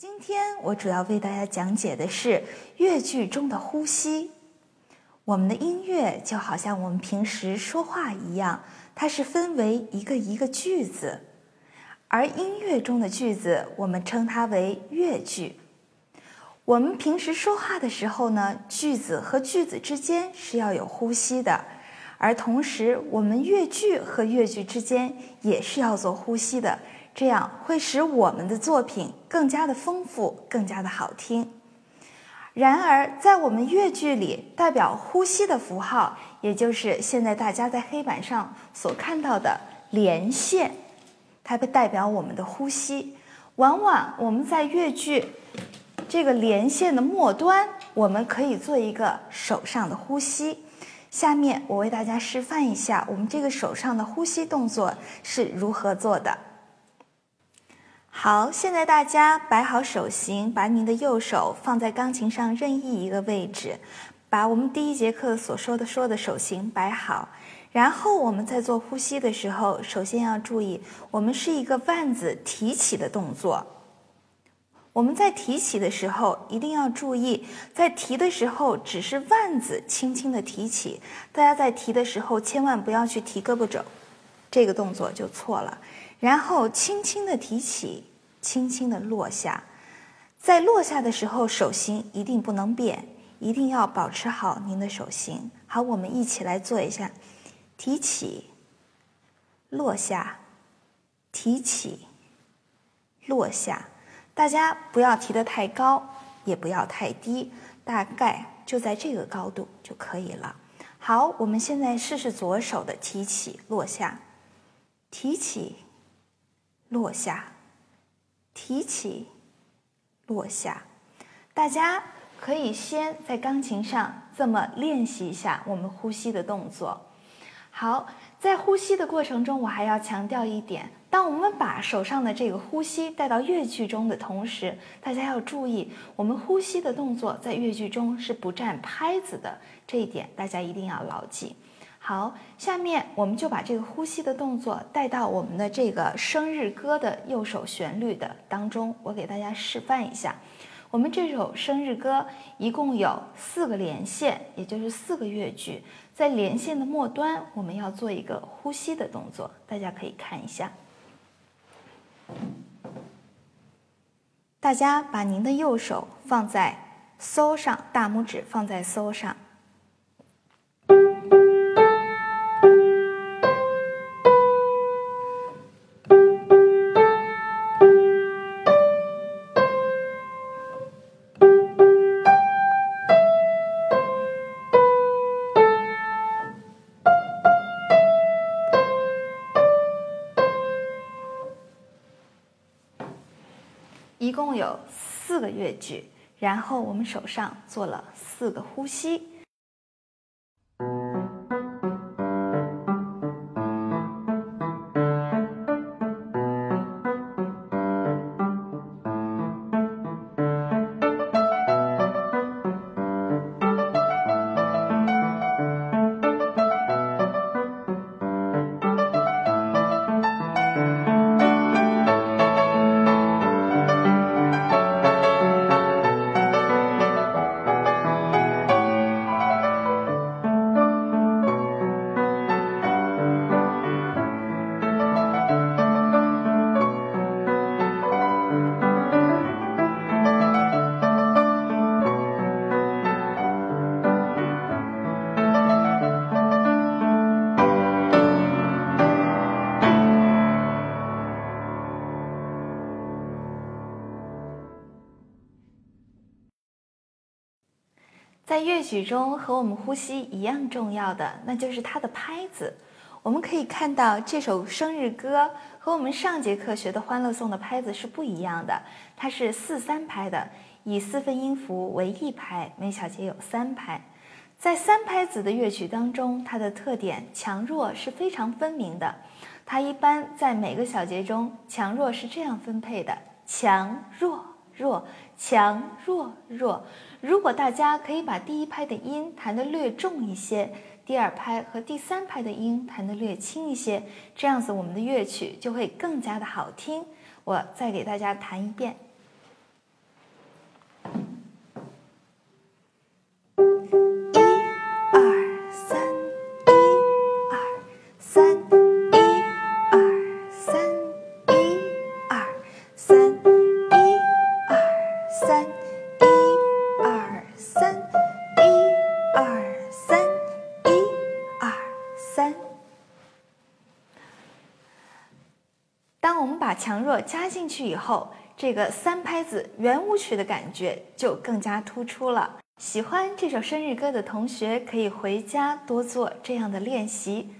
今天我主要为大家讲解的是乐句中的呼吸。我们的音乐就好像我们平时说话一样，它是分为一个一个句子，而音乐中的句子我们称它为乐句。我们平时说话的时候呢，句子和句子之间是要有呼吸的，而同时我们乐句和乐句之间也是要做呼吸的。这样会使我们的作品更加的丰富，更加的好听。然而，在我们乐句里，代表呼吸的符号，也就是现在大家在黑板上所看到的连线，它代表我们的呼吸。往往我们在乐句这个连线的末端，我们可以做一个手上的呼吸。下面我为大家示范一下，我们这个手上的呼吸动作是如何做的。好，现在大家摆好手型，把您的右手放在钢琴上任意一个位置，把我们第一节课所说的说的手型摆好。然后我们在做呼吸的时候，首先要注意，我们是一个腕子提起的动作。我们在提起的时候，一定要注意，在提的时候只是腕子轻轻的提起，大家在提的时候千万不要去提胳膊肘，这个动作就错了。然后轻轻的提起。轻轻的落下，在落下的时候，手型一定不能变，一定要保持好您的手型。好，我们一起来做一下：提起，落下，提起，落下。大家不要提得太高，也不要太低，大概就在这个高度就可以了。好，我们现在试试左手的提起、落下，提起，落下。提起，落下，大家可以先在钢琴上这么练习一下我们呼吸的动作。好，在呼吸的过程中，我还要强调一点：当我们把手上的这个呼吸带到乐句中的同时，大家要注意，我们呼吸的动作在乐句中是不占拍子的，这一点大家一定要牢记。好，下面我们就把这个呼吸的动作带到我们的这个生日歌的右手旋律的当中。我给大家示范一下，我们这首生日歌一共有四个连线，也就是四个乐句，在连线的末端，我们要做一个呼吸的动作，大家可以看一下。大家把您的右手放在搜上，大拇指放在搜上。一共有四个乐句，然后我们手上做了四个呼吸。在乐曲中和我们呼吸一样重要的，那就是它的拍子。我们可以看到这首生日歌和我们上节课学的《欢乐颂》的拍子是不一样的，它是四三拍的，以四分音符为一拍，每小节有三拍。在三拍子的乐曲当中，它的特点强弱是非常分明的。它一般在每个小节中，强弱是这样分配的：强弱。弱强弱弱，如果大家可以把第一拍的音弹得略重一些，第二拍和第三拍的音弹得略轻一些，这样子我们的乐曲就会更加的好听。我再给大家弹一遍。把强弱加进去以后，这个三拍子圆舞曲的感觉就更加突出了。喜欢这首生日歌的同学可以回家多做这样的练习。